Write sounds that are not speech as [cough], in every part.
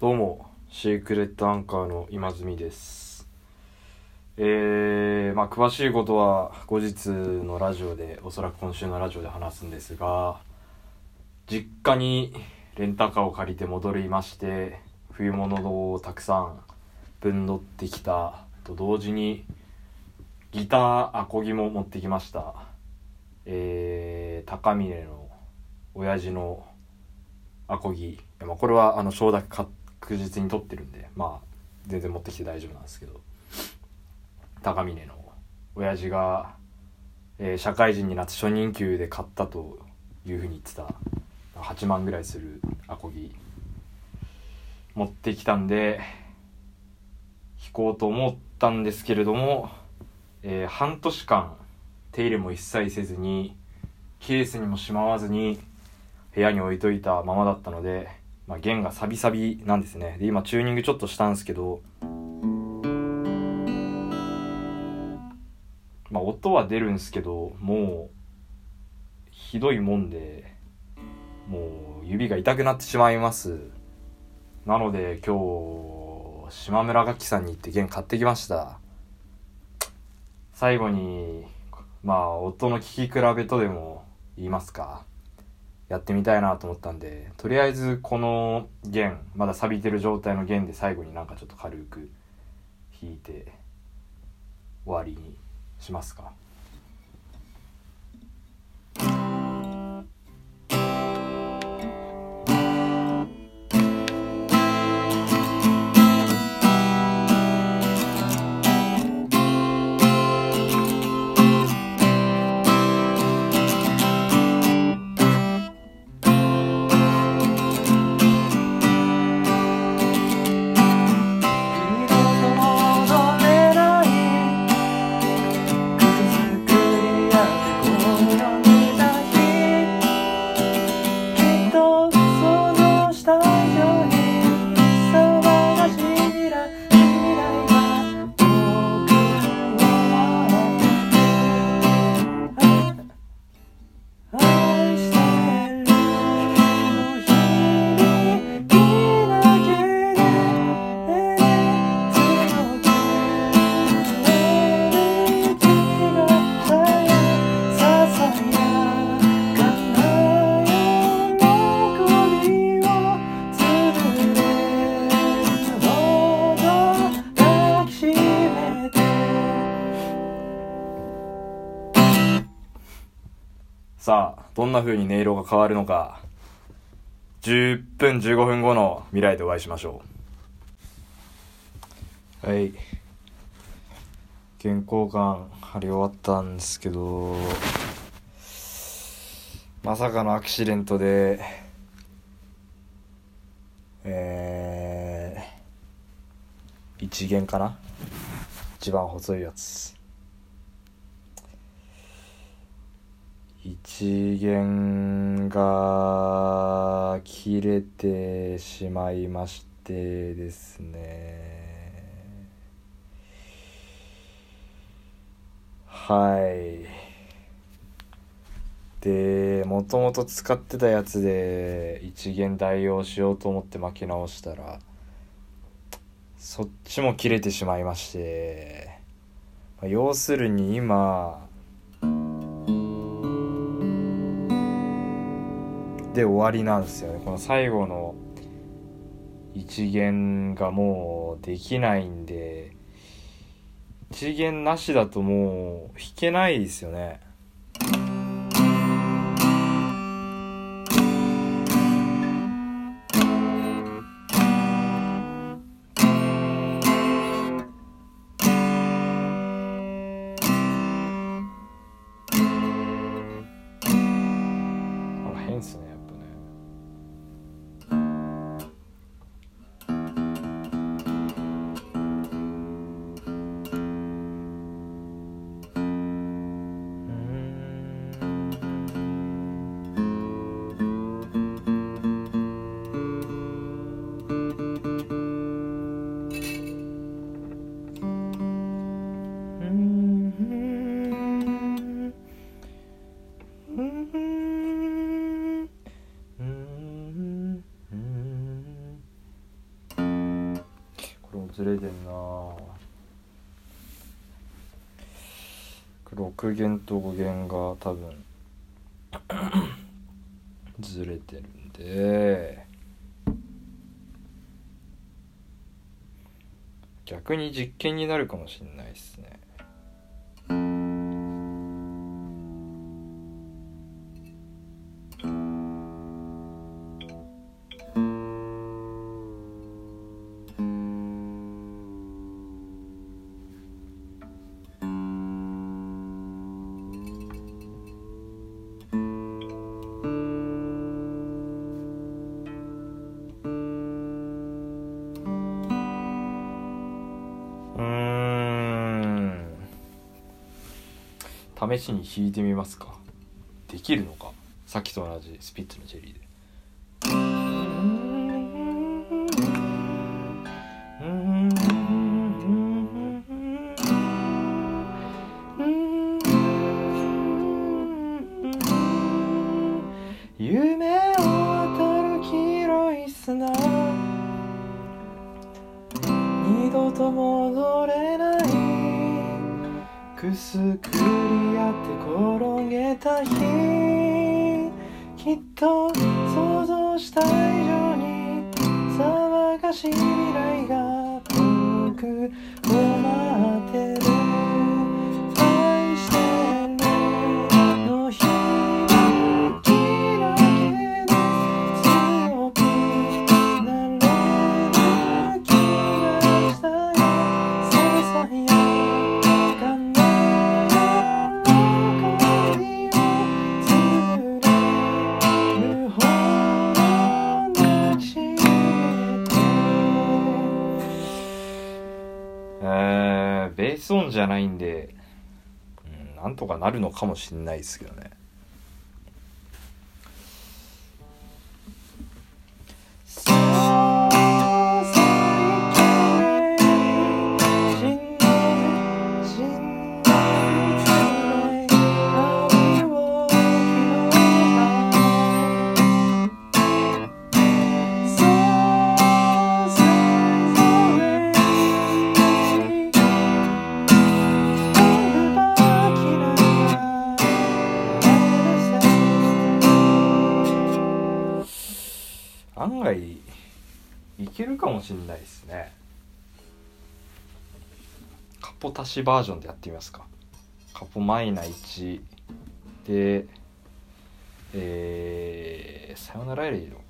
どうも、シークレットアンカーの今住です。えー、まあ詳しいことは後日のラジオで、おそらく今週のラジオで話すんですが、実家にレンタカーを借りて戻りまして、冬物をたくさん分乗ってきたと同時に、ギターアコギも持ってきました。えー、高峰の親父のアコギまあこれはあの承諾確実に取ってるんでまあ全然持ってきて大丈夫なんですけど。高峰の親父が、えー社会人になって初任給で買ったというふうに言ってた8万ぐらいするアコギ持ってきたんで弾こうと思ったんですけれども、えー半年間手入れも一切せずにケースにもしまわずに部屋に置いといたままだったので、まあ、弦がサビサビなんですね。で今チューニングちょっとしたんですけどまあ音は出るんですけどもうひどいもんでもう指が痛くなってしまいます。なので今日島村楽器さんに行って弦買ってきました。最後にまあ音の聞き比べとでも言いますか。やってみたいなと思ったんでとりあえずこの弦まだ錆びてる状態の弦で最後になんかちょっと軽く弾いて終わりにしますか。な風に音色が変わるのか。10分15分後の未来でお会いしましょう。はい。原稿感貼り終わったんですけどまさかのアクシデントでえー、一弦かな？一番細いやつ。一弦が切れてしまいましてですね。はい。でもともと使ってたやつで一弦代用しようと思って巻き直したらそっちも切れてしまいまして。まあ要するに今で終わりなんですよね。この最後の一元がもうできないんで一元なしだともう弾けないですよね。弦と語源が多分 [clears throat] ずれてるんで。逆に実験になるかもしんないですね。試しに弾いてみますか。できるのか。さっきと同じスピッツのチェリーで。夢を渡る黄色い砂。二度と戻れない。くすくり合って転きっとイソンじゃないんで、うん、なんとかなるのかもしんないですけどね。けるかもしんないですねカポ足しバージョンでやってみますかカポマイナ1でえー、さよならエレイの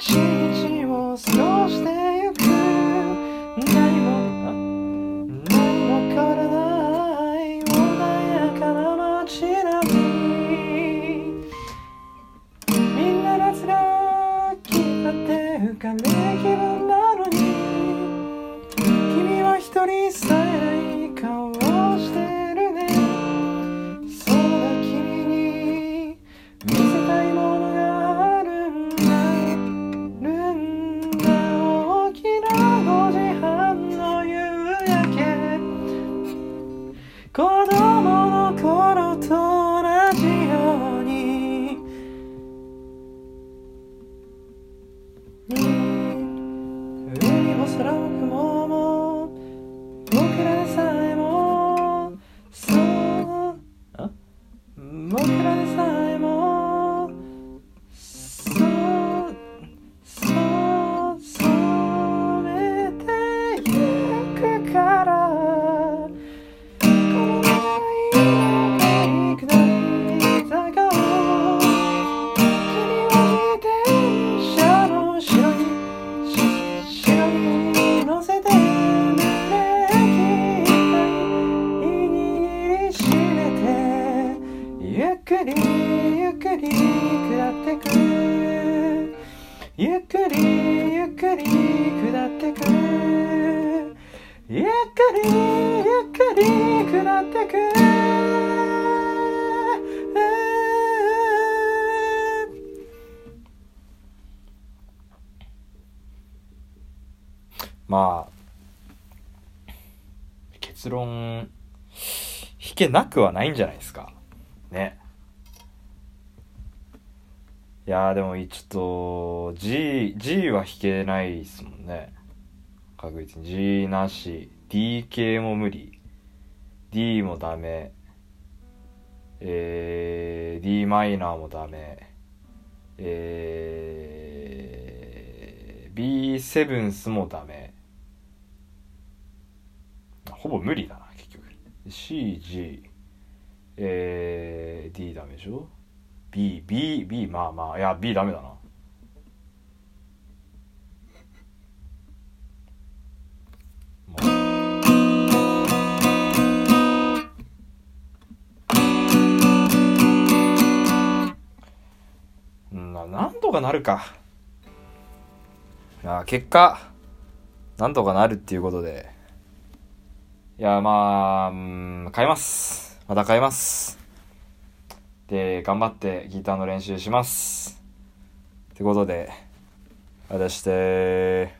change. まあ結論弾けなくはないんじゃないですか。ね。いやでもちょっと G, G は弾けないですもんね。確実に。G なし。D 系も無理。D もダメ。えー、D マイナーもダメ。えー、B7 スもダメ。ぼ無理だな結局。CG えー、D ダメでしょ？B B B まあまあいや B ダメだな。う。んなんとかなるか。いや結果なんとかなるっていうことで。いやまあうん変えます。また買います。で頑張ってギターの練習します。ってことであたして